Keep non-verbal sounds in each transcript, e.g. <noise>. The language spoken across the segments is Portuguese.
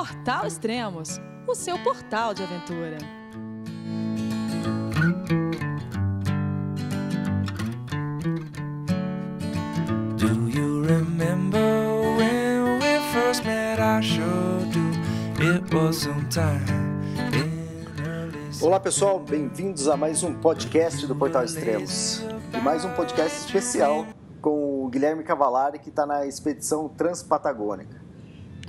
Portal Extremos, o seu portal de aventura. Do you remember when we first met? I sure do. It was sometime in early Olá pessoal, bem-vindos a mais um podcast do Portal Extremos. E mais um podcast especial com o Guilherme Cavalari, que está na expedição Transpatagônica.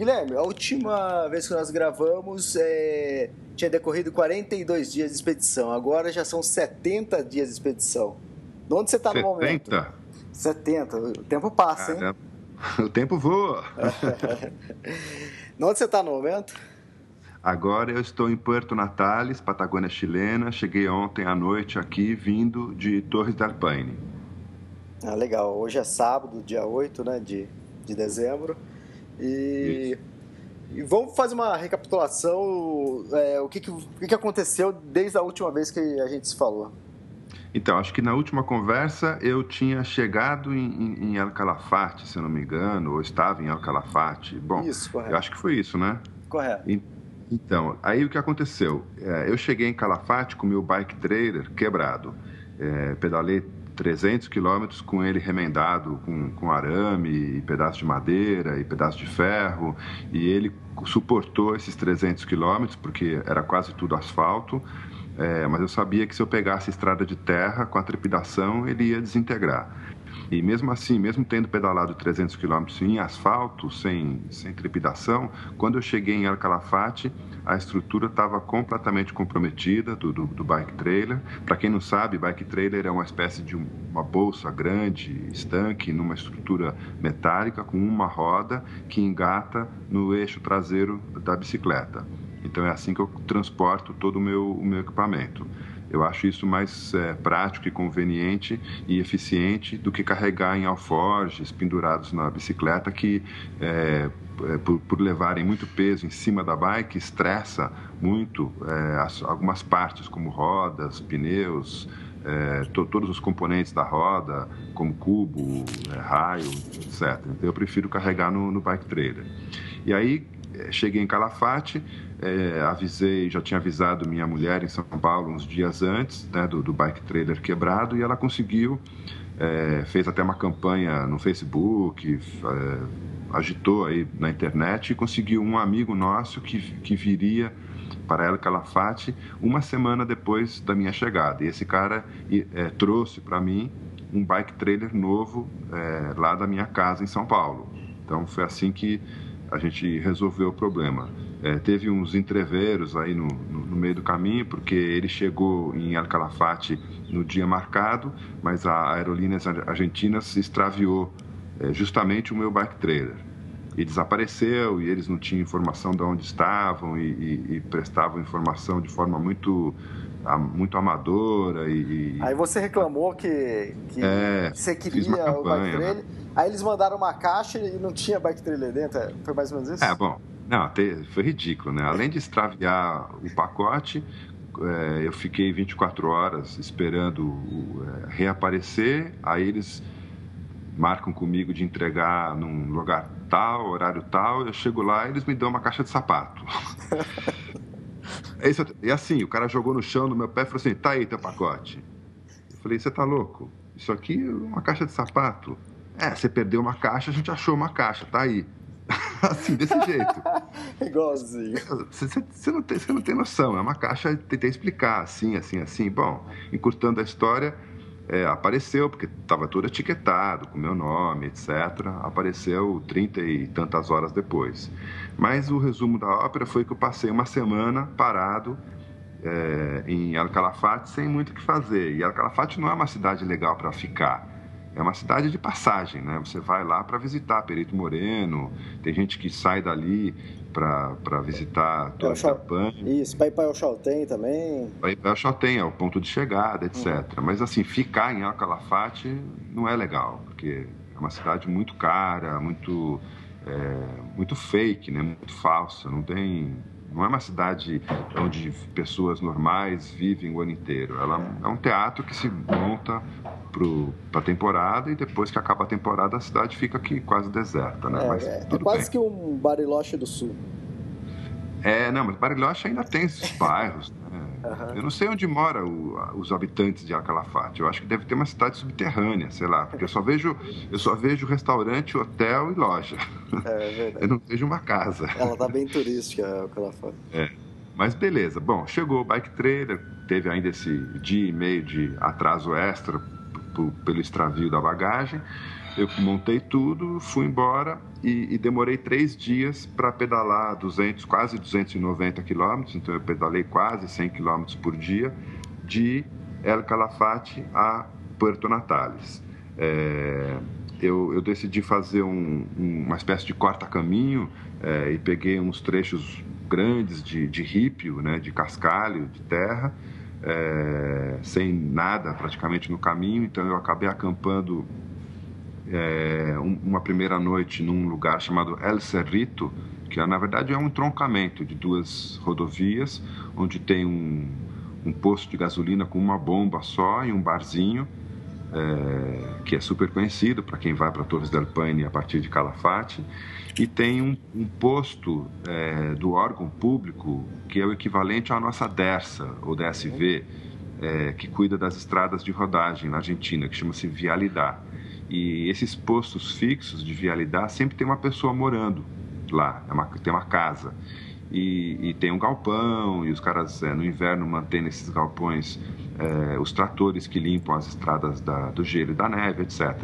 Guilherme, a última vez que nós gravamos é, tinha decorrido 42 dias de expedição, agora já são 70 dias de expedição. De onde você está no momento? 70? 70, o tempo passa, hein? Caramba. O tempo voa. <laughs> De onde você está no momento? Agora eu estou em Puerto Natales, Patagônia chilena. Cheguei ontem à noite aqui, vindo de Torres del Paine. Ah, legal. Hoje é sábado, dia 8 né, de, de dezembro. E, e vamos fazer uma recapitulação. é, o que, que, o que, aconteceu desde a última vez que a gente se falou. Então, acho que na última conversa eu tinha chegado em, em, em El Calafate, se eu não me engano, ou estava em El Calafate. Bom, Isso, correto. eu acho que foi isso, né? Correto. E- Então, aí o que aconteceu? É, eu cheguei em Calafate com meu bike trailer quebrado. É, pedalei 300 quilômetros com ele remendado com, com arame, e pedaço de madeira e pedaço de ferro. E ele suportou esses 300 quilômetros, porque era quase tudo asfalto. É, mas eu sabia que se eu pegasse estrada de terra com a trepidação, ele ia desintegrar. E mesmo assim, mesmo tendo pedalado 300 quilômetros em asfalto, sem, sem trepidação, quando eu cheguei em El Calafate, a estrutura estava completamente comprometida do, do, do bike trailer. Para quem não sabe, bike trailer é uma espécie de um- uma bolsa grande, estanque, numa estrutura metálica com uma roda que engata no eixo traseiro da bicicleta. Então é assim que eu transporto todo o meu, o meu equipamento. Eu acho isso mais é, prático e conveniente e eficiente do que carregar em alforjes pendurados na bicicleta que, é, é, por, por levarem muito peso em cima da bike, estressa muito é, as- algumas partes, como rodas, pneus, é, to- todos os componentes da roda, como cubo, é, raio, etc. Então eu prefiro carregar no, no bike trailer. E aí eh, cheguei em Calafate, eh, avisei, já tinha avisado minha mulher em São Paulo uns dias antes né, do, do bike trailer quebrado e ela conseguiu, eh, fez até uma campanha no Facebook, eh, agitou aí na internet e conseguiu um amigo nosso que, que viria para El Calafate uma semana depois da minha chegada. E esse cara eh, trouxe para mim um bike trailer novo eh, lá da minha casa em São Paulo. Então foi assim que a gente resolveu o problema. É, teve uns entreveros aí no, no, no meio do caminho, porque ele chegou em El Calafate no dia marcado, mas a Aerolíneas Argentinas se extraviou é, justamente o meu bike trailer. E desapareceu, e eles não tinham informação de onde estavam, e, e- e prestavam informação de forma muito, muito amadora. E, Aí você reclamou que, que É, você queria o bike campanha, né? trailer. Aí eles mandaram uma caixa e não tinha bike trailer dentro. É, Foi mais ou menos isso? É, bom, não, foi ridículo, né? Além de extraviar o pacote, é, eu fiquei 24 horas esperando é, reaparecer, aí eles marcam comigo de entregar num lugar tal, horário tal, eu chego lá e eles me dão uma caixa de sapato. <laughs> É isso, e assim, o cara jogou no chão no meu pé e falou assim, tá aí teu pacote. Eu falei, você tá louco? Isso aqui é uma caixa de sapato. É, você perdeu uma caixa, a gente achou uma caixa, tá aí. <laughs> assim, desse jeito. <laughs> Igualzinho. Você, não tem, você não tem noção, é uma caixa, tentei explicar, assim, assim, assim. Bom, encurtando a história, é, apareceu, porque estava todo etiquetado, com meu nome, etc. Apareceu trinta e tantas horas depois. Mas o resumo da ópera foi que eu passei uma semana parado é, em El Calafate sem muito o que fazer. E El Calafate não é uma cidade legal para ficar. É uma cidade de passagem, né? Você vai lá para visitar Perito Moreno, tem gente que sai dali para visitar Torre Chal- Isso, para ir para o Chaltén também. vai para Chaltén, é o ponto de chegada, etc. Mas assim, ficar em El Calafate não é legal, porque é uma cidade muito cara, muito é, muito fake, né? Muito falsa, não tem não é uma cidade onde pessoas normais vivem o ano inteiro. Ela é um teatro que se monta para a temporada e depois que acaba a temporada a cidade fica aqui quase deserta, né? É, Mas é, é quase bem. que um Bariloche do Sul. É, não, mas Bariloche ainda tem esses <laughs> bairros. Né? Uhum. Eu não sei onde moram os habitantes de Alcalafate. Eu acho que deve ter uma cidade subterrânea, sei lá, porque eu só vejo, eu só vejo restaurante, hotel e loja. É, é verdade. <laughs> Eu não vejo uma casa. Ela tá bem turística, Alcalafate. É. Mas beleza. Bom, chegou o bike trailer, teve ainda esse dia e meio de atraso extra pelo extravio da bagagem. Eu montei tudo, fui embora e, e demorei três dias para pedalar 200, quase 290 quilômetros. Então eu pedalei quase 100 quilômetros por dia de El Calafate a Puerto Natales. É, eu, eu, decidi fazer um, uma espécie de corta-caminho é, e peguei uns trechos grandes de, de rípio, né, de cascalho, de terra, é, sem nada praticamente no caminho. Então eu acabei acampando é, uma primeira noite num lugar chamado El Cerrito, que na verdade é um entroncamento de duas rodovias, onde tem um, um posto de gasolina com uma bomba só e um barzinho, é, que é super conhecido para quem vai para Torres del Paine a partir de Calafate, e tem um, um posto é, do órgão público que é o equivalente à nossa DERSA, ou DSV, é, que cuida das estradas de rodagem na Argentina, que chama-se Vialidade. E esses postos fixos de vialidade sempre tem uma pessoa morando lá, é uma, tem uma casa. E, e, tem um galpão, e os caras é, no inverno mantêm nesses galpões é, os tratores que limpam as estradas da, do gelo e da neve, etc.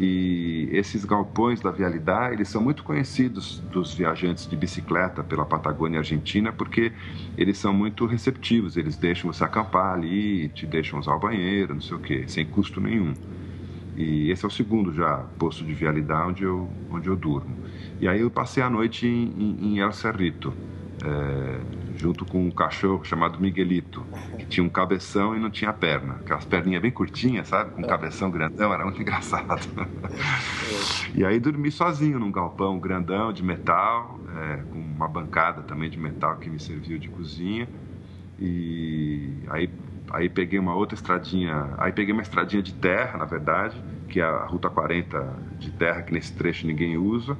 E esses galpões da vialidade, eles são muito conhecidos dos viajantes de bicicleta pela Patagônia Argentina, porque eles são muito receptivos, eles deixam você acampar ali, te deixam usar o banheiro, não sei o quê, sem custo nenhum. E esse é o segundo já posto de vialidade onde eu, onde eu durmo. E aí eu passei a noite em, em El Cerrito, é, junto com um cachorro chamado Miguelito, que tinha um cabeção e não tinha perna. Aquelas perninhas bem curtinhas, sabe? Com um cabeção grandão, era muito <laughs> engraçado. e aí dormi sozinho num galpão grandão de metal, é, com uma bancada também de metal que me serviu de cozinha. E aí Aí peguei uma outra estradinha, aí peguei uma estradinha de terra, na verdade, que é a Ruta 40 de terra, que nesse trecho ninguém usa,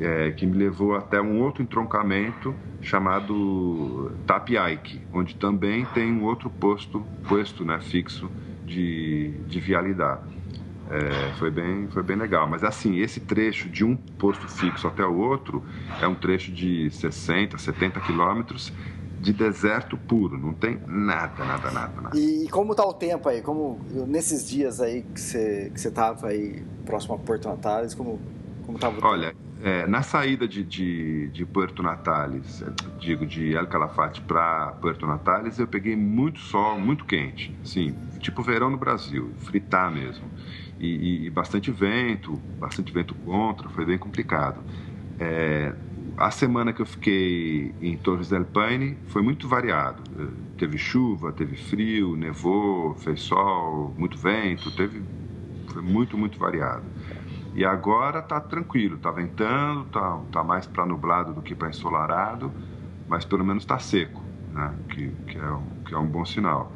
é, que me levou até um outro entroncamento chamado Tapiaique, onde também tem um outro posto, posto né, fixo de, de vialidade. É, foi, bem, foi bem legal. Mas assim, esse trecho de um posto fixo até o outro é um trecho de 60, 70 quilômetros de deserto puro, não tem nada, nada, nada, nada. E como tá o tempo aí? Como nesses dias aí que você que você tava aí próximo a Porto Natales, como como tava o tempo? É, na saída de, de, de Porto Natales, é, digo de El Calafate para Porto Natales, eu peguei muito sol, muito quente, assim, tipo verão no Brasil, fritar mesmo. E, e, e bastante vento, bastante vento contra, foi bem complicado. É, a semana que eu fiquei em Torres del Paine foi muito variado. Eh, teve chuva, teve frio, nevou, fez sol, muito vento, teve foi muito muito variado. E agora tá tranquilo, tá ventando, tá, tá mais para nublado do que para ensolarado, mas pelo menos está seco, né? Que, que, é um, que é um bom sinal.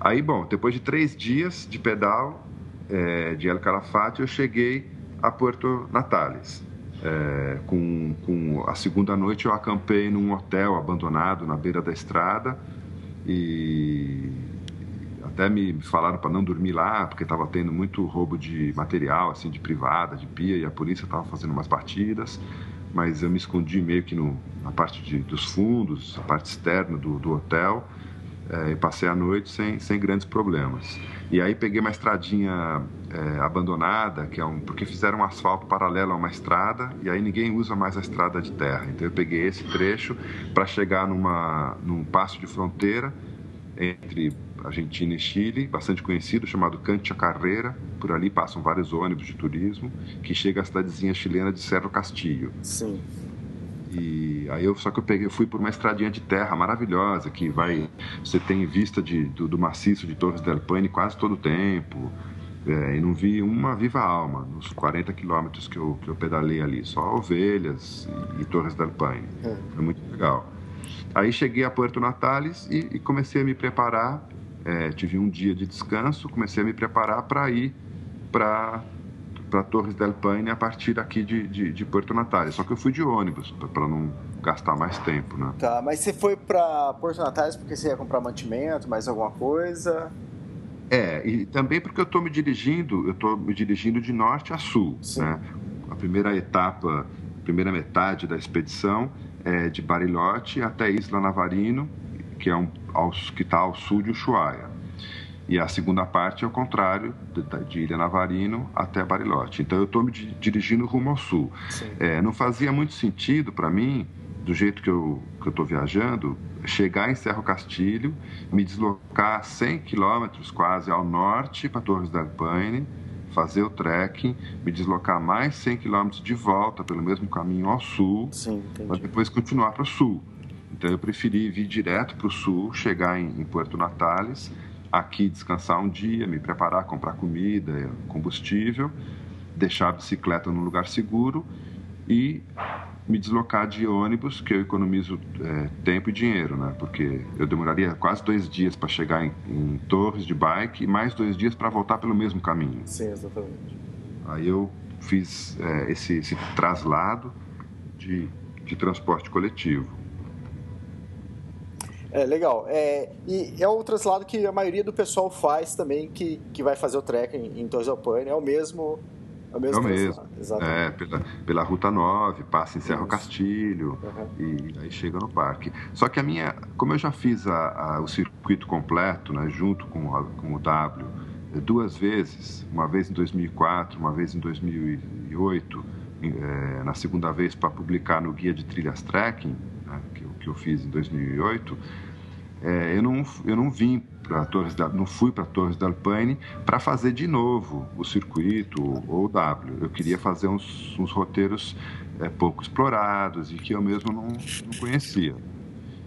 Aí, bom, depois de três dias de pedal é, de El Calafate, eu cheguei a Porto Natales. É, com, com a segunda noite eu acampei num hotel abandonado na beira da estrada e até me falaram para não dormir lá porque estava tendo muito roubo de material assim de privada de pia e a polícia estava fazendo umas partidas mas eu me escondi meio que no, na parte de, dos fundos a parte externa do, do hotel é, e passei a noite sem, sem grandes problemas e aí peguei uma estradinha é, abandonada, que é um, porque fizeram um asfalto paralelo a uma estrada e aí ninguém usa mais a estrada de terra. Então eu peguei esse trecho para chegar numa, num passo de fronteira entre Argentina e Chile, bastante conhecido, chamado Cancha Carreira. Por ali passam vários ônibus de turismo, que chega à cidadezinha chilena de Cerro Castillo. Sim. E aí eu só que eu peguei, eu fui por uma estradinha de terra maravilhosa que vai, você tem vista de, do, do maciço de Torres del Paine quase todo o tempo. É, e não vi uma viva alma nos 40 quilômetros que eu, que eu pedalei ali, só ovelhas e, e Torres del Paine. É. Foi muito legal. Aí cheguei a Puerto Natales e, e comecei a me preparar. É, tive um dia de descanso, comecei a me preparar para ir para para Torres del Paine a partir aqui de, de, de Porto Natal. Só que eu fui de ônibus, para não, gastar mais tempo, né? Tá, mas você foi para Porto Natais porque você ia comprar mantimento, mais alguma coisa? É, e também porque eu estou me dirigindo, eu estou me dirigindo de norte a sul, Sim. né? A primeira etapa, a primeira metade da expedição é de Barilote até Isla Navarino, que é um que está ao sul de Ushuaia. E a segunda parte é o contrário, de, de Ilha Navarino até Barilote. Então eu estou me dirigindo rumo ao sul. É, não fazia muito sentido para mim, do jeito que eu estou viajando, chegar em Cerro Castilho, me deslocar 100 quilômetros quase ao norte para Torres del Paine, fazer o trekking, me deslocar mais 100 quilômetros de volta pelo mesmo caminho ao sul, para depois continuar para o sul. Então eu preferi vir direto para o sul, chegar em, em Puerto Natales, aqui descansar um dia, me preparar, comprar comida, combustível, deixar a bicicleta num lugar seguro e me deslocar de ônibus, que eu economizo é, tempo e dinheiro, né? Porque eu demoraria quase dois dias para chegar em, em, Torres de bike e mais dois dias para voltar pelo mesmo caminho. Sim, exatamente. Aí eu fiz é, esse, esse traslado de, de transporte coletivo. É, legal. É, e é o traslado que a maioria do pessoal faz também, que, que vai fazer o trek em, em Torres del Paine. É o mesmo. É o mesmo. É o mesmo. É, pela, pela Ruta 9, passa em Cerro Castilho uhum. e aí chega no parque. Só que a minha. Como eu já fiz a, a, o circuito completo, né, junto com, a, com o W, duas vezes, uma vez em 2004, uma vez em 2008, é, na segunda vez para publicar no Guia de Trilhas Trekking né, que, eu, que eu fiz em 2008, é, eu, não, eu não vim para Torres da, não fui para Torres da Alpine para fazer de novo o circuito ou o W. Eu queria fazer uns, uns roteiros é, pouco explorados e que eu mesmo não, não conhecia.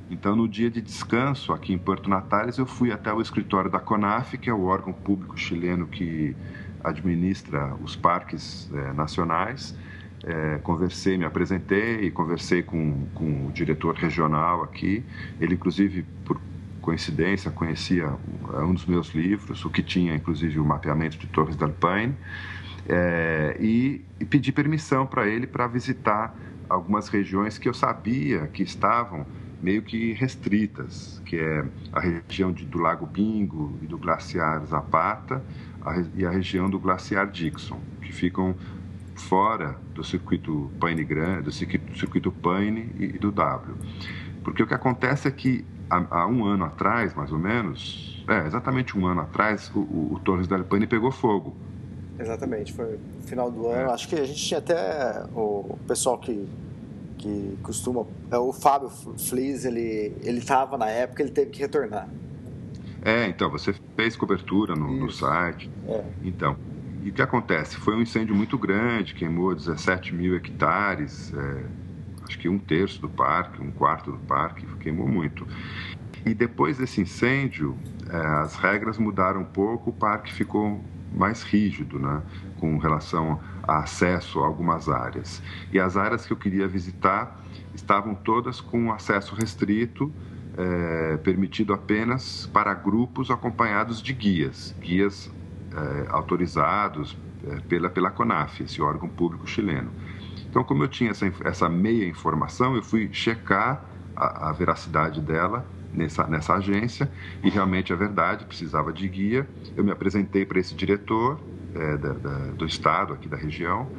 Então, no dia de descanso aqui em Porto Natales, eu fui até o escritório da CONAF, que é o órgão público chileno que administra os parques é, nacionais, é, conversei, me apresentei conversei com, com o diretor regional aqui. Ele, inclusive, por coincidência, conhecia um dos meus livros, o que tinha, inclusive, o mapeamento de Torres del Paine, é, e, e pedi permissão para ele para visitar algumas regiões que eu sabia que estavam meio que restritas, que é a região de, do Lago Bingo e do Glaciar Zapata a, e a região do Glaciar Dixon, que ficam fora do circuito Paine Grande, do circuito, circuito Paine e, do W. Porque o que acontece é que há, há, um ano atrás, mais ou menos, é, exatamente um ano atrás, o, o, o Torres del Paine pegou fogo. Exatamente, foi no final do ano. É. Acho que a gente tinha até o pessoal que, que costuma. É, o Fábio Flies, ele estava na época, ele teve que retornar. É, então, você fez cobertura no, no site. É. Então, e o que acontece? Foi um incêndio muito grande, queimou 17 mil hectares, é, acho que um terço do parque, um quarto do parque, queimou muito. E depois desse incêndio, é, as regras mudaram um pouco, o parque ficou mais rígido, né, com relação a acesso a algumas áreas. E as áreas que eu queria visitar estavam todas com acesso restrito, é, permitido apenas para grupos acompanhados de guias, guias é, autorizados pela, pela CONAF, esse órgão público chileno. Então, como eu tinha essa, essa meia informação, eu fui checar a, a veracidade dela nessa, nessa agência e realmente é verdade, precisava de guia. Eu me apresentei para esse diretor é, da, da, do estado, aqui da região,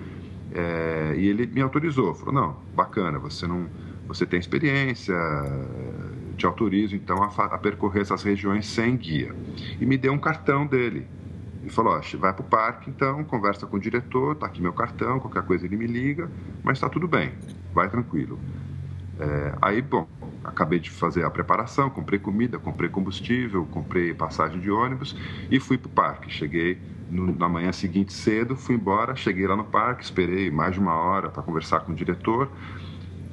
é, e ele me autorizou. Falou: não, bacana, você não. Você tem experiência, te autorizo então a, a percorrer essas regiões sem guia. E me deu um cartão dele, e falou: vai para o parque então, conversa com o diretor, tá aqui meu cartão, qualquer coisa ele me liga, mas está tudo bem, vai tranquilo. É, aí, bom, acabei de fazer a preparação, comprei comida, comprei combustível, comprei passagem de ônibus e fui para o parque. Cheguei no, na manhã seguinte cedo, fui embora, cheguei lá no parque, esperei mais de uma hora para conversar com o diretor.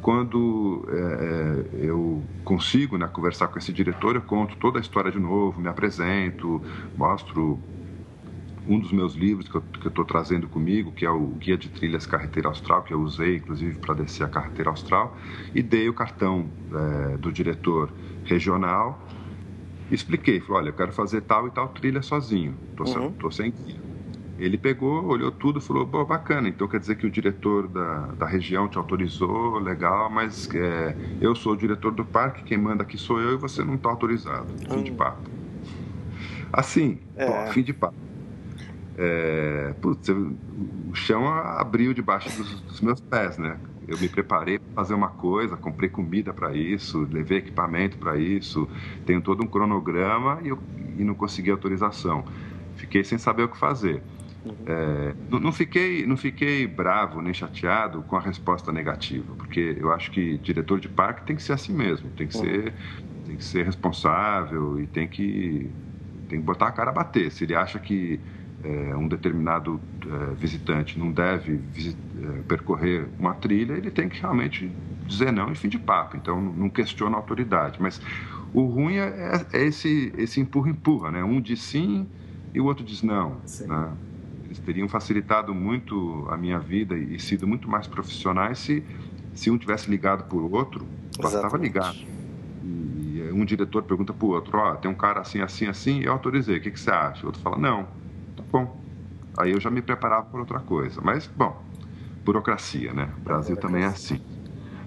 Quando é, é, eu consigo né, conversar com esse diretor, eu conto toda a história de novo, me apresento, mostro um dos meus livros que eu estou trazendo comigo, que é o Guia de Trilhas Carreteira Austral, que eu usei inclusive para descer a carreteira austral, e dei o cartão é, do diretor regional. Expliquei, falei: olha, eu quero fazer tal e tal trilha sozinho, estou uhum. sem guia. ele pegou, olhou tudo, falou, Pô, bacana, então quer dizer que o diretor da, da região te autorizou, legal, mas é, eu sou o diretor do parque, quem manda aqui sou eu e você não está autorizado. Fim Hum. de papo. Assim, É. pô, fim de papo. É, putz, eu- o chão abriu debaixo dos, dos meus pés, né? Eu me preparei para fazer uma coisa, comprei comida para isso, levei equipamento para isso, tenho todo um cronograma e, eu, e não consegui autorização. Fiquei sem saber o que fazer. É, não, não fiquei, não fiquei bravo nem chateado com a resposta negativa, porque eu acho que diretor de parque tem que ser assim mesmo, tem que ser, tem que ser responsável e tem que, tem que botar a cara a bater. Se ele acha que é, um determinado é, visitante não deve é, percorrer uma trilha, ele tem que realmente dizer não e fim de papo. Então, não questiona a autoridade. Mas o ruim é, esse, esse empurra-empurra, né? Um diz sim e o outro diz não. Né? Eles teriam facilitado muito a minha vida e sido muito mais profissionais se, se um tivesse ligado por outro, estava ligado. E um diretor pergunta para o outro, ó, tem um cara assim, assim, assim, eu autorizei, o que, que você acha? O outro fala, não, tá bom. Aí eu já me preparava por outra coisa. Mas, bom, burocracia, né? O Brasil também é assim.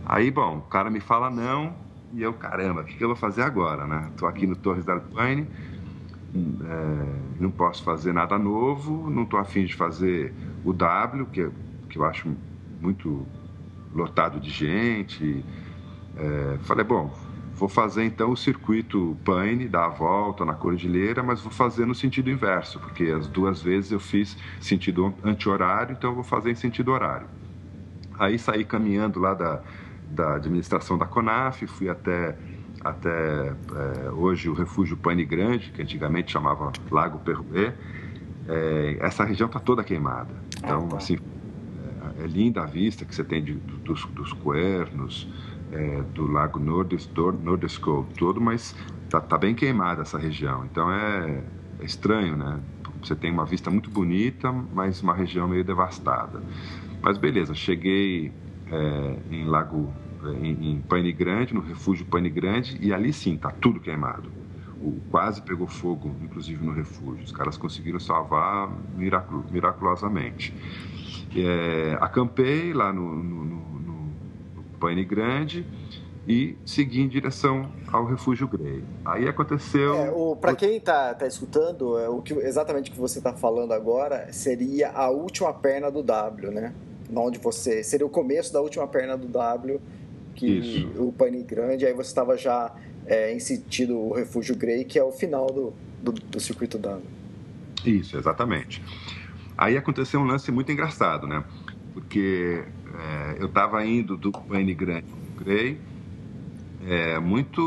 Aí, bom, o cara me fala não, e eu, caramba, o que, que eu vou fazer agora, né? Tô aqui no Torres da Alpine, é, não posso fazer nada novo, não estou afim de fazer o W, que, que eu acho muito lotado de gente. É, falei, bom, vou fazer então o circuito Paine, dar a volta na Cordilheira, mas vou fazer no sentido inverso, porque as duas vezes eu fiz sentido anti-horário, então eu vou fazer em sentido horário. Aí saí caminhando lá da, da administração da CONAF, fui até até é, hoje o refúgio Pane Grande, que antigamente chamava Lago Perruê. É, essa região está toda queimada. Então, Ah, tá. assim, é, é linda a vista que você tem de, dos, dos Cuernos, é, do Lago Nordes, Nordesco todo, mas tá, tá bem queimada essa região. Então é, é estranho, né? Você tem uma vista muito bonita, mas uma região meio devastada. Mas beleza, cheguei é, em Lago em, em Pane Grande, no refúgio Pane Grande, e ali sim, tá tudo queimado. O, quase pegou fogo, inclusive no refúgio. Os caras conseguiram salvar miracu miraculosamente. É, acampei lá no, no, no Pane Grande e segui em direção ao refúgio Grey. Aí aconteceu. É, o, pra quem tá, tá escutando, é, o que, exatamente o que você tá falando agora seria a última perna do W, né? Onde você. Seria o começo da última perna do W, que Isso. o Pane Grande, aí você estava já é, em sentido o Refúgio Grey, que é o final do, do, do circuito W. Isso, exatamente. Aí aconteceu um lance muito engraçado, né? Porque é, eu estava indo do Pane Grande Grey, é, muito,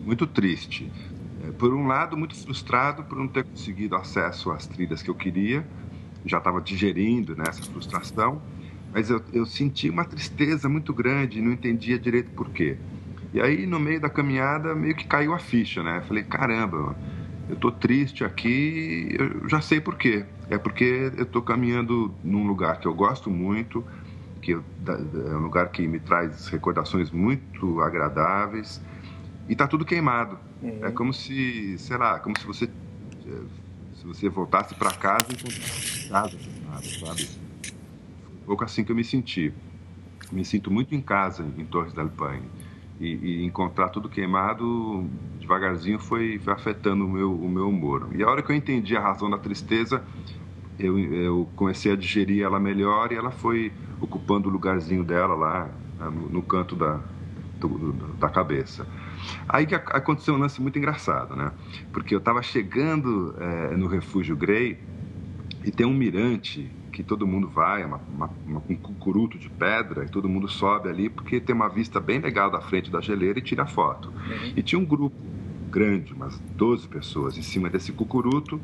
muito triste. É, por um lado, muito frustrado por não ter conseguido acesso às trilhas que eu queria, já estava digerindo né, essa frustração, mas eu, eu senti uma tristeza muito grande, não entendia direito por quê. E aí, no meio da caminhada, meio que caiu a ficha, né? Falei, caramba, eu tô triste aqui, eu já sei por quê. É porque eu tô caminhando num lugar que eu gosto muito, que eu, é um lugar que me traz recordações muito agradáveis, e tá tudo queimado. Uhum. É como se, sei lá, como se você eh, se você voltasse para casa e encontrasse casa queimada, sabe? Um pouco assim que eu me senti. Me sinto muito em casa em Torres del Paine. E, e encontrar tudo queimado devagarzinho foi, foi afetando o meu, o meu humor. E a hora que eu entendi a razão da tristeza, eu, eu comecei a digerir ela melhor e ela foi ocupando o lugarzinho dela lá né, no, no canto da, do, da cabeça. Aí que ac- aconteceu um lance muito engraçado, né? Porque eu estava chegando eh, no Refúgio Grey e tem um mirante que todo mundo vai, uma, uma, uma- um cucuruto de pedra, e todo mundo sobe ali porque tem uma vista bem legal da frente da geleira e tira foto. E tinha um grupo grande, umas 12 pessoas, em cima desse cucuruto,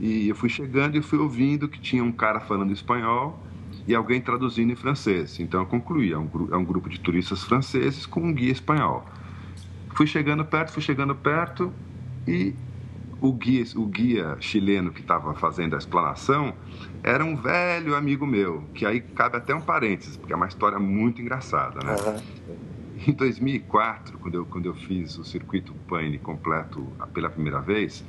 e eu fui chegando e fui ouvindo que tinha um cara falando espanhol e alguém traduzindo em francês. Então eu concluí, é um, é um grupo de turistas franceses com um guia espanhol. Fui chegando perto, fui chegando perto e o guia, o guia chileno que estava fazendo a explanação era um velho amigo meu, que aí cabe até um parênteses, porque é uma história muito engraçada, né? Aham. Em 2004, quando eu, quando eu fiz o circuito Paine completo pela primeira vez,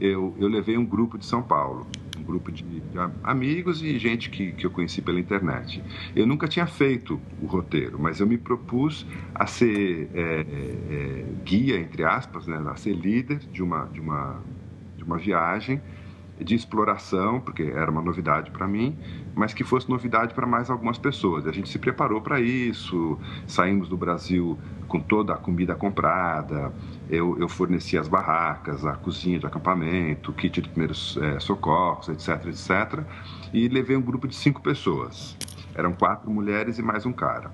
eu, eu levei um grupo de São Paulo, um grupo de, de amigos e gente que, que eu conheci pela internet. Eu nunca tinha feito o roteiro, mas eu me propus a ser é, é, guia, entre aspas, né, a ser líder de uma, de uma, de uma viagem de exploração, porque era uma novidade para mim, mas que fosse novidade para mais algumas pessoas. A gente se preparou para isso, saímos do Brasil com toda a comida comprada, eu, eu forneci as barracas, a cozinha de acampamento, kit de primeiros é, socorros, etc, etc, e levei um grupo de cinco pessoas. Eram quatro mulheres e mais um cara.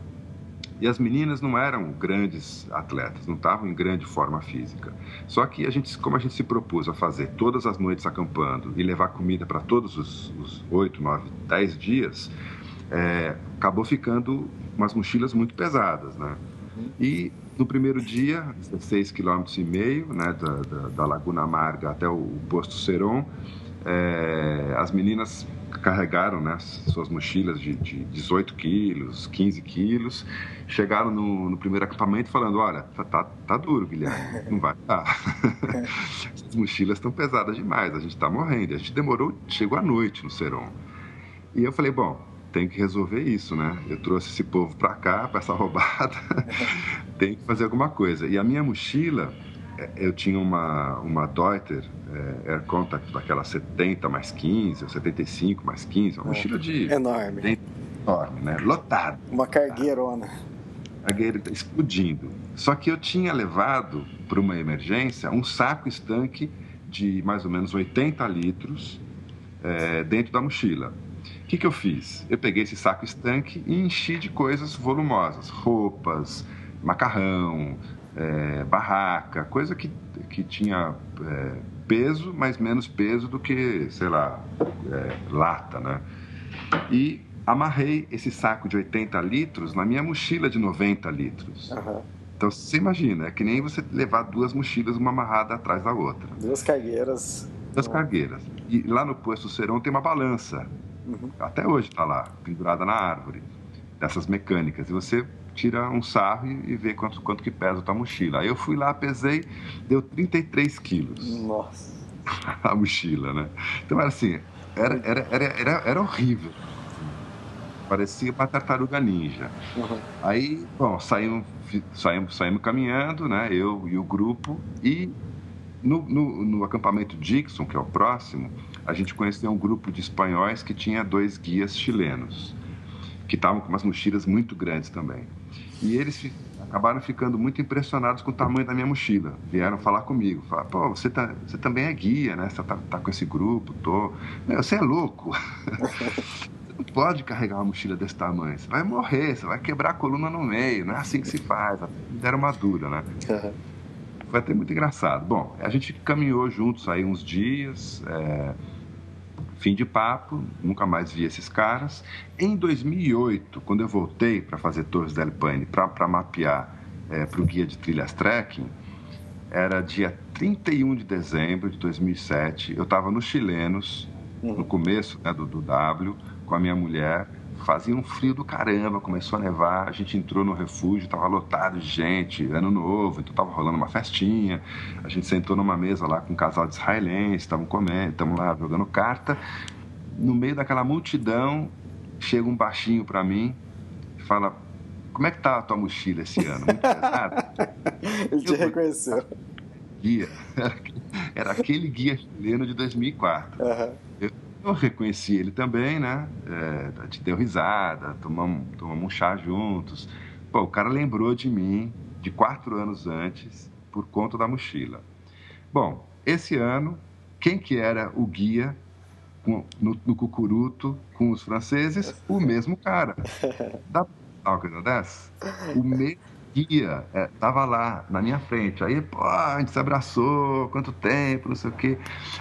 E as meninas não eram grandes atletas, não estavam em grande forma física. Só que a gente, como a gente se propôs a fazer todas as noites acampando e levar comida para todos os oito, nove, dez dias, é, acabou ficando umas mochilas muito pesadas, né? E no primeiro dia, 16 km e meio, né, da, da, da Laguna Amarga até o posto Seron, é, as meninas carregaram né, suas mochilas de, de 18 quilos, 15 quilos, chegaram no, no, primeiro acampamento falando, olha, tá, tá, tá duro, Guilherme, não vai dar. <laughs> As mochilas estão pesadas demais, a gente está morrendo. A gente demorou, chegou à noite no Seron. E eu falei, bom, tem que resolver isso, né? Eu trouxe esse povo para cá, para essa <laughs> roubada, <laughs> tem que fazer alguma coisa. E a minha mochila, eu tinha uma, uma Deuter é, Air Contact daquela 70 mais 15, ou 75 mais 15, uma é, mochila de... Enorme. Enorme, né? Lotada. Uma cargueirona. Cargueira explodindo. Só que eu tinha levado para uma emergência um saco estanque de mais ou menos 80 litros é, dentro da mochila. O que, que eu fiz? Eu peguei esse saco estanque e enchi de coisas volumosas, roupas, macarrão, é, barraca, coisa que, que tinha é, peso, mas menos peso do que, sei lá, é, lata, né? E amarrei esse saco de 80 litros na minha mochila de 90 litros. Uhum. Então você imagina, é que nem você levar duas mochilas, uma amarrada atrás da outra. Duas cargueiras. Duas cargueiras. E lá no posto Serão tem uma balança. Uhum. Até hoje está lá, pendurada na árvore, dessas mecânicas. E você tira um sarro e, vê quanto, quanto que pesa a tua mochila. Aí eu fui lá, pesei, deu 33 quilos. Nossa. <laughs> a mochila, né? Então era assim, era, era, era, era, era horrível. Parecia uma tartaruga ninja. Uhum. Aí, bom, saímos, saímos, saímos caminhando, né? Eu e o grupo, e no, no, no, acampamento Dixon, que é o próximo, a gente conheceu um grupo de espanhóis que tinha dois guias chilenos, que estavam com umas mochilas muito grandes também. E eles acabaram ficando muito impressionados com o tamanho da minha mochila. Vieram falar comigo, falaram, pô, você, tá, você também é guia, né? Você tá, tá com esse grupo, tô... Meu, você é louco. <laughs> você não pode carregar uma mochila desse tamanho. Você vai morrer, você vai quebrar a coluna no meio. Não é assim que se faz. Deram uma dura, né? Foi até muito engraçado. Bom, a gente caminhou juntos aí uns dias, é... fim de papo, nunca mais vi esses caras. Em 2008, quando eu voltei para fazer Torres del Paine, para mapear é, para o guia de trilhas trekking, era dia 31 de dezembro de 2007. Eu estava nos Chilenos, no começo né, do, do W, com a minha mulher fazia um frio do caramba, começou a nevar, a gente entrou no refúgio, estava lotado de gente, ano novo, então estava rolando uma festinha, a gente sentou numa mesa lá com um casal de israelenses, estavam comendo, estamos lá jogando carta, no meio daquela multidão, chega um baixinho para mim e fala, como é que tá a tua mochila esse ano? Muito pesada? <laughs> Ele te reconheceu. Guia, <laughs> era, aquele guia chileno de 2004. Uhum. Eu, eu reconheci ele também, né? É, a gente deu risada, tomamos, tomamos um chá juntos. Pô, o cara lembrou de mim de quatro anos antes por conta da mochila. Bom, esse ano, quem que era o guia com, no, no Cucuruto com os franceses? <laughs> O mesmo cara. <laughs> Dá uma coisa dessa? O mesmo guia é, tava lá na minha frente. Aí, pô, a gente se abraçou, quanto tempo, não sei o quê.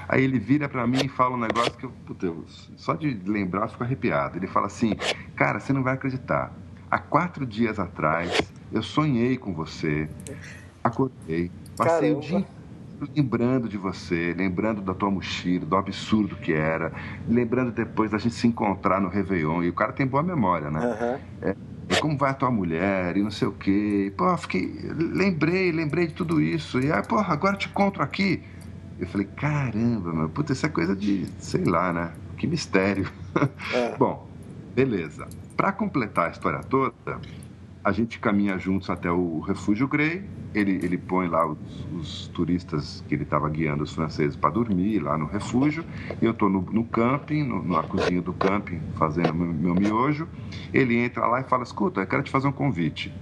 Aí ele vira para mim e fala um negócio que eu, puta, eu, só de lembrar eu fico arrepiado. Ele fala assim: Cara, você não vai acreditar. Há quatro dias atrás, eu sonhei com você, acordei, passei Caramba. o dia lembrando de você, lembrando da tua mochila, do absurdo que era, lembrando depois da gente se encontrar no Réveillon. E o cara tem boa memória, né? Uhum. É, como vai a tua mulher e não sei o quê. Pô, fiquei, lembrei, lembrei de tudo isso. E aí, porra, agora te encontro aqui. Eu falei, caramba, meu, puta, isso é coisa de, sei lá, né? Que mistério. <laughs> É. Bom, beleza. Para completar a história toda, a gente caminha juntos até o Refúgio Grey. Ele, ele põe lá os, os turistas que ele estava guiando, os franceses, para dormir lá no refúgio. Eu estou no, no, camping, no, na cozinha do camping, fazendo meu, meu miojo. Ele entra lá e fala: Escuta, eu quero te fazer um convite.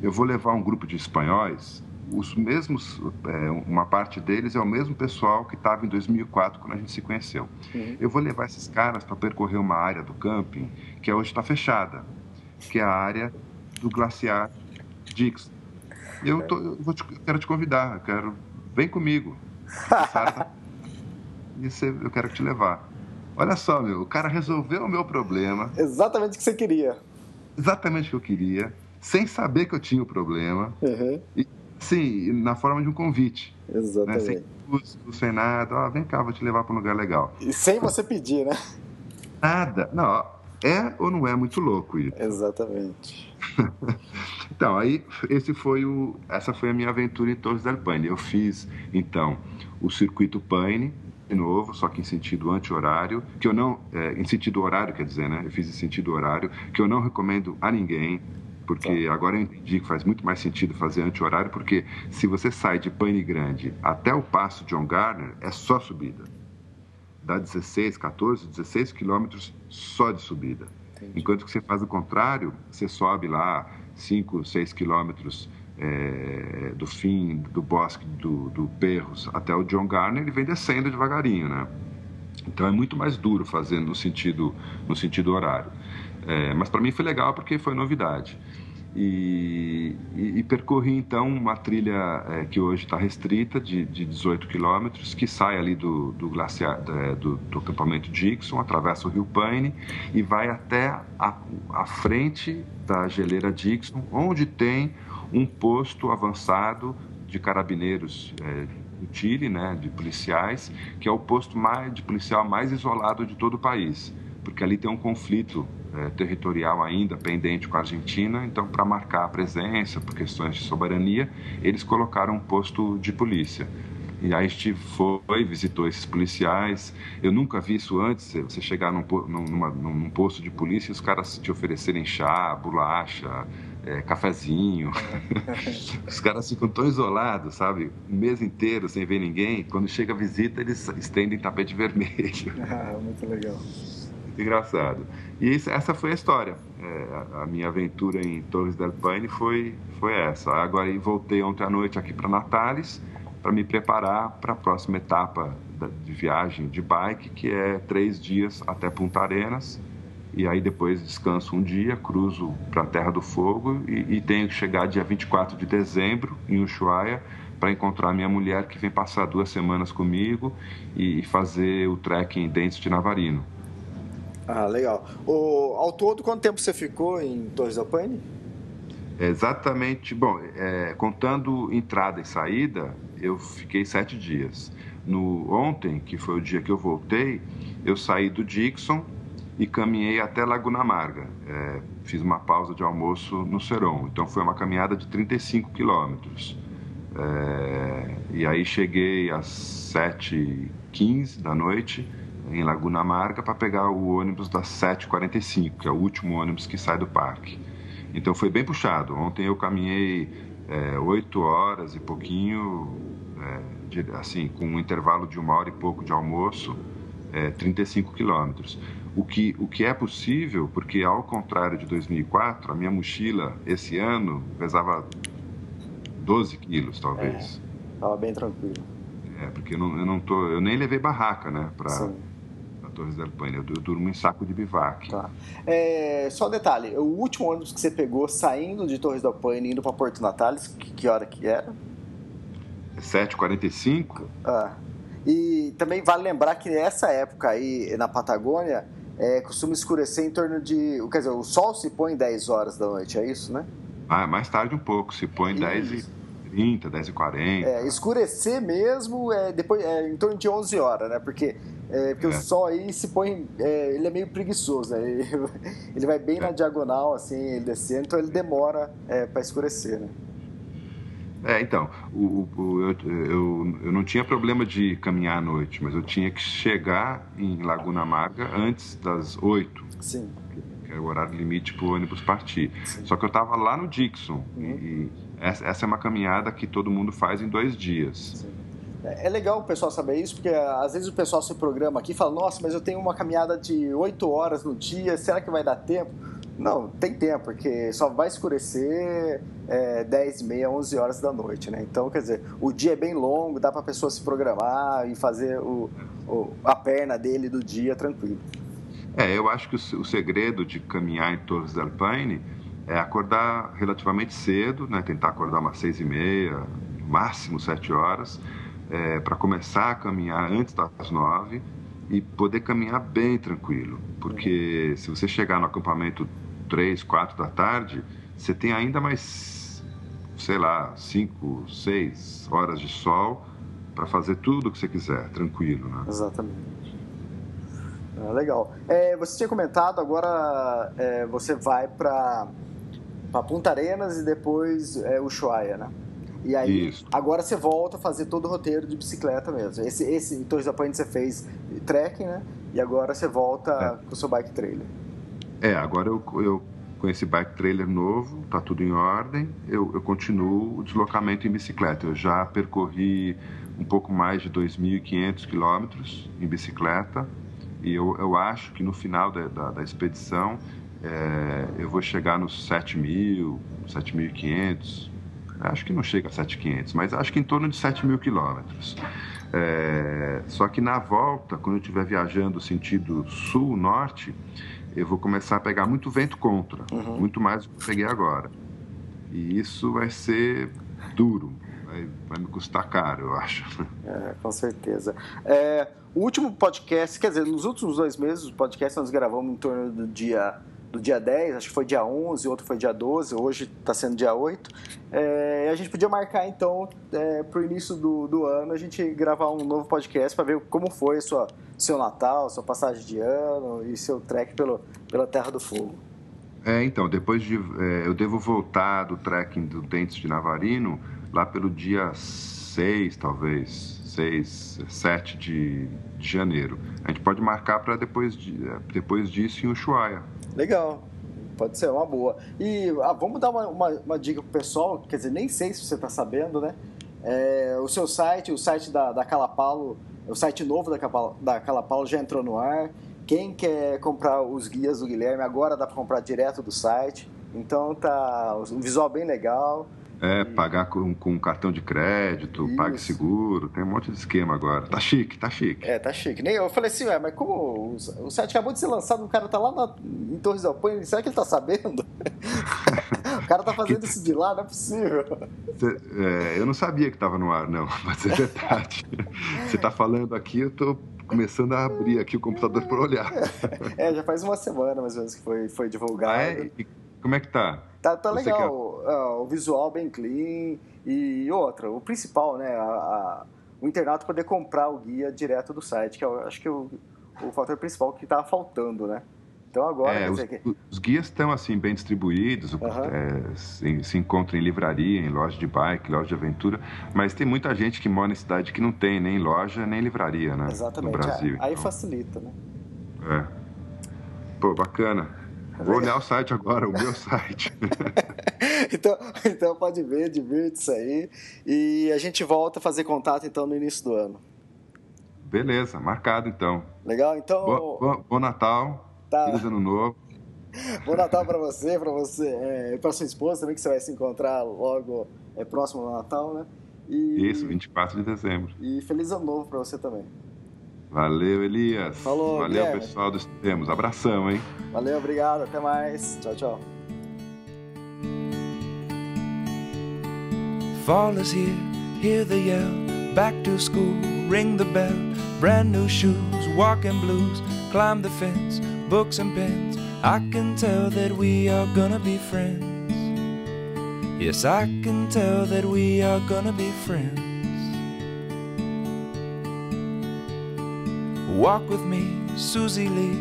Eu vou levar um grupo de espanhóis os mesmos, é, uma parte deles é o mesmo pessoal que estava em 2004 quando a gente se conheceu. Uhum. Eu vou levar esses caras para percorrer uma área do camping que hoje está fechada, que é a área do glaciar Dix. Eu, tô, eu vou te, quero te convidar, eu quero vem comigo. <laughs> e você, eu quero te levar. Olha só, meu, o cara resolveu o meu problema. Exatamente o que você queria. Exatamente o que eu queria, sem saber que eu tinha o problema. Uhum. E Sim, na forma de um convite. Exatamente. Né? Sem custo, sem nada. Ó, vem cá, vou te levar para um lugar legal. E sem você pedir, né? Nada. Não, é ou não é muito louco isso? Exatamente. <laughs> então, aí esse foi o, essa foi a minha aventura em Torres del Paine. Eu fiz, então, o circuito Paine, de novo, só que em sentido anti-horário, que eu não, é, em sentido horário, quer dizer, né? Eu fiz em sentido horário, que eu não recomendo a ninguém porque tá. agora eu entendi que faz muito mais sentido fazer anti-horário, porque se você sai de Pane Grande até o passo John Garner, é só subida. Dá 16, 14, 16 quilômetros só de subida. Entendi. Enquanto que você faz o contrário, você sobe lá 5, 6 quilômetros é, do fim do bosque do, do Perros até o John Garner, ele vem descendo devagarinho, né? Então é muito mais duro fazer no sentido, no sentido horário. É, mas para mim foi legal porque foi novidade. E, e, e percorri então uma trilha é, que hoje está restrita, de, de 18 quilômetros, que sai ali do, do, glaciar, do, do, acampamento Dixon, atravessa o rio Paine e vai até a, a frente da geleira Dixon, onde tem um posto avançado de carabineiros é, do Chile, né, de policiais, que é o posto mais, de policial mais isolado de todo o país, porque ali tem um conflito é, territorial ainda pendente com a Argentina, então, para marcar a presença, por questões de soberania, eles colocaram um posto de polícia. E aí a gente foi, visitou esses policiais. Eu nunca vi isso antes, você chegar num, numa, num posto de polícia e os caras te oferecerem chá, bolacha, é, cafezinho. <laughs> os caras ficam tão isolados, sabe? O mês inteiro sem ver ninguém. Quando chega a visita, eles estendem tapete vermelho. <laughs> Ah, muito legal. Muito engraçado. E isso, essa foi a história. É, a minha aventura em Torres del Paine foi, foi essa. Agora voltei ontem à noite aqui para Natales para me preparar para a próxima etapa de viagem de bike, que é três dias até Punta Arenas. E aí depois descanso um dia, cruzo para a Terra do Fogo e, e, tenho que chegar dia 24 de dezembro em Ushuaia para encontrar minha mulher que vem passar duas semanas comigo e, fazer o trekking Dentes de Navarino. Ah, legal. O, ao todo, quanto tempo você ficou em Torres del Paine? Exatamente. Bom, é, contando entrada e saída, eu fiquei sete dias. No ontem, que foi o dia que eu voltei, eu saí do Dixon e caminhei até Laguna Amarga. É, fiz uma pausa de almoço no Seron. Então foi uma caminhada de 35 quilômetros. É, e aí cheguei às 7h15 da noite em Laguna Amarga para pegar o ônibus das 7h45, que é o último ônibus que sai do parque. Então foi bem puxado. Ontem eu caminhei é, 8 horas e pouquinho, é, de, assim, com um intervalo de uma hora e pouco de almoço, é, 35 quilômetros. O que, o que é possível, porque ao contrário de 2004, a minha mochila esse ano pesava 12 quilos, talvez. Estava é, bem tranquilo. É, porque eu não, eu não tô, eu nem levei barraca, né, para Torres del Paine. Eu durmo em saco de bivac. Tá. É, só um detalhe, o último ônibus que você pegou saindo de Torres del Paine indo para Porto Natales, que, que hora que era? 7h45. Ah. E também vale lembrar que nessa época aí na Patagônia é, costuma escurecer em torno de. Quer dizer, o sol se põe 10 horas da noite, é isso, né? Ah, mais tarde um pouco, se põe 10 e 30, 10 e 40. É, escurecer mesmo é, depois, é, em torno de 11 horas, né? Porque, é, porque é. o sol aí se põe. É, ele é meio preguiçoso, né? Ele, <laughs> ele vai bem na é. diagonal, assim, ele descendo, então ele demora é, para escurecer, né? É, então, o, o, eu, eu, eu, não tinha problema de caminhar à noite, mas eu tinha que chegar em Laguna Amarga antes das 8. Sim. Que era o horário limite para o ônibus partir. Sim. Só que eu estava lá no Dixon. Uhum. E essa, essa, é uma caminhada que todo mundo faz em dois dias. Sim. É, é legal o pessoal saber isso, porque às vezes o pessoal se programa aqui e fala: Nossa, mas eu tenho uma caminhada de 8 horas no dia, será que vai dar tempo? Não, tem tempo, porque só vai escurecer é, 10 e meia, 11 horas da noite, né? Então, quer dizer, o dia é bem longo, dá para a pessoa se programar e fazer o, o, a perna dele do dia tranquilo. É, eu acho que o, o segredo de caminhar em Torres del Paine é acordar relativamente cedo, né? Tentar acordar umas seis e meia, máximo sete horas, é, para começar a caminhar antes das nove e poder caminhar bem tranquilo. Porque se você chegar no acampamento três, quatro da tarde, você tem ainda mais, sei lá, cinco, seis horas de sol para fazer tudo o que você quiser, tranquilo, né? Exatamente. Ah, legal. É, você tinha comentado, agora é, você vai para Punta Arenas e depois é, Ushuaia, né? E aí, Isso. agora você volta a fazer todo o roteiro de bicicleta mesmo. Esse, esse em Torres da Ponte você fez trekking, né? E agora você volta é. com o seu bike trailer. É, agora eu, eu com esse bike trailer novo, tá tudo em ordem, eu, eu continuo o deslocamento em bicicleta. Eu já percorri um pouco mais de 2.500 quilômetros em bicicleta e eu, eu acho que no final da, da, da expedição é, eu vou chegar nos 7.000, 7.500, acho que não chega a 7.500, mas acho que em torno de 7 mil quilômetros. É, só que na volta, quando eu estiver viajando sentido sul-norte, eu vou começar a pegar muito vento contra, uhum. muito mais do que eu peguei agora. E isso vai ser duro, vai, vai me custar caro, eu acho. É, com certeza. É, o último podcast, quer dizer, nos últimos dois meses, o podcast nós gravamos em torno do dia do dia 10, acho que foi dia 11, outro foi dia 12, hoje está sendo dia 8. É, a gente podia marcar então é, para o início do, do ano a gente gravar um novo podcast para ver como foi sua, seu Natal, sua passagem de ano e seu trek pelo, pela Terra do Fogo. É, então, depois de. É, eu devo voltar do trekking do Dentes de Navarino lá pelo dia 6, talvez. 6, 7 de, de janeiro. A gente pode marcar para depois, de, depois disso em Ushuaia. Legal. Pode ser uma boa. E ah, vamos dar uma, uma, uma dica pro pessoal, quer dizer, nem sei se você está sabendo, né? É, o seu site, o site da, da Calapalo, o site novo da, da Calapalo já entrou no ar. Quem quer comprar os guias do Guilherme, agora dá para comprar direto do site. Então tá um visual bem legal. É, pagar com, com cartão de crédito, Isso. PagSeguro, tem um monte de esquema agora. Tá chique, tá chique. É, tá chique. Nem eu falei assim, ué, mas como o, site acabou de ser lançado, o cara tá lá na, em Torres del Paine, será que ele tá sabendo? <laughs> o cara tá fazendo isso de lá, não é possível. Cê, é, eu não sabia que tava no ar, não, <laughs> mas é verdade. Você tá falando aqui, eu tô começando a abrir aqui o computador para olhar. <laughs> É, já faz uma semana mais ou menos que foi, foi divulgado. Ah, é? E como é que tá? Tá, tá legal, quer... uh, o visual bem clean e outra, o principal, né, a, a, o internauta poder comprar o guia direto do site, que eu acho que é o, o fator principal que estava faltando, né? Então agora, é, os, que... os, guias estão assim bem distribuídos, uhum. é, se, se encontra em livraria, em loja de bike, loja de aventura, mas tem muita gente que mora em cidade que não tem nem loja nem livraria, né? Exatamente. No Brasil. Aí então. facilita, né? É. Pô, bacana. Vou olhar o site agora, o meu site. <laughs> então, então pode ver, divirte-se aí. E a gente volta a fazer contato então no início do ano. Beleza, marcado então. Legal, então. Bom, bom Natal. Tá. Feliz Ano Novo. <laughs> Bom Natal para você, para você, é, para sua esposa também, que você vai se encontrar logo é, próximo do Natal, né? E, Isso, 24 de dezembro. E feliz ano novo para você também. Valeu, Elias. Falou, Valeu, Guilherme. pessoal do Extremos. Abração, hein? Valeu, obrigado. Até mais. Tchau, tchau. Fall is here, hear the yell. Back to school, ring the bell. Brand new shoes, walking blues. Climb the fence, books and pens. I can tell that we are gonna be friends. Yes, I can tell that we are gonna be friends. Walk with me, Susie Lee,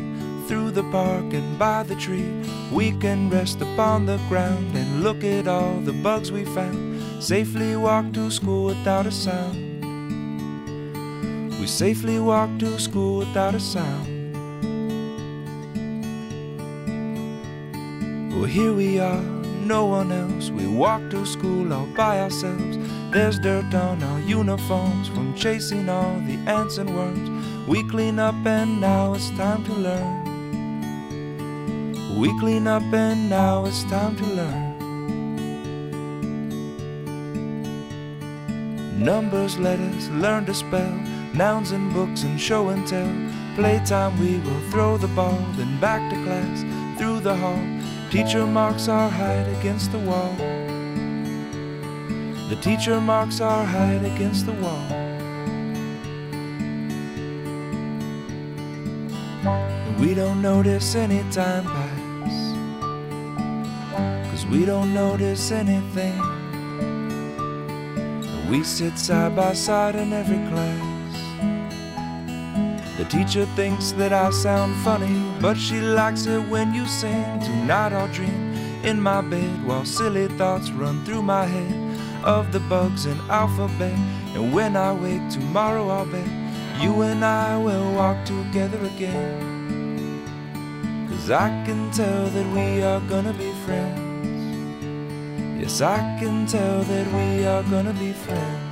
through the park and by the tree. We can rest upon the ground and look at all the bugs we found. safely walk to school without a sound. We safely walk to school without a sound. Well, here we are, no one else. We walk to school all by ourselves. There's dirt on our uniforms from chasing all the ants and worms. We clean up and now it's time to learn. We clean up and now it's time to learn. Numbers, letters, learn to spell, nouns and books and show and tell. Playtime, we will throw the ball, then back to class, through the hall. Teacher marks our height against the wall. The teacher marks our height against the wall. We don't notice any time pass. Cause we don't notice anything. We sit side by side in every class. The teacher thinks that I sound funny, but she likes it when you sing. Tonight I'll dream in my bed while silly thoughts run through my head of the bugs in alphabet. And when I wake tomorrow, I'll bet you and I will walk together again. Cause I can tell that we are gonna be friends. Yes, I can tell that we are gonna be friends.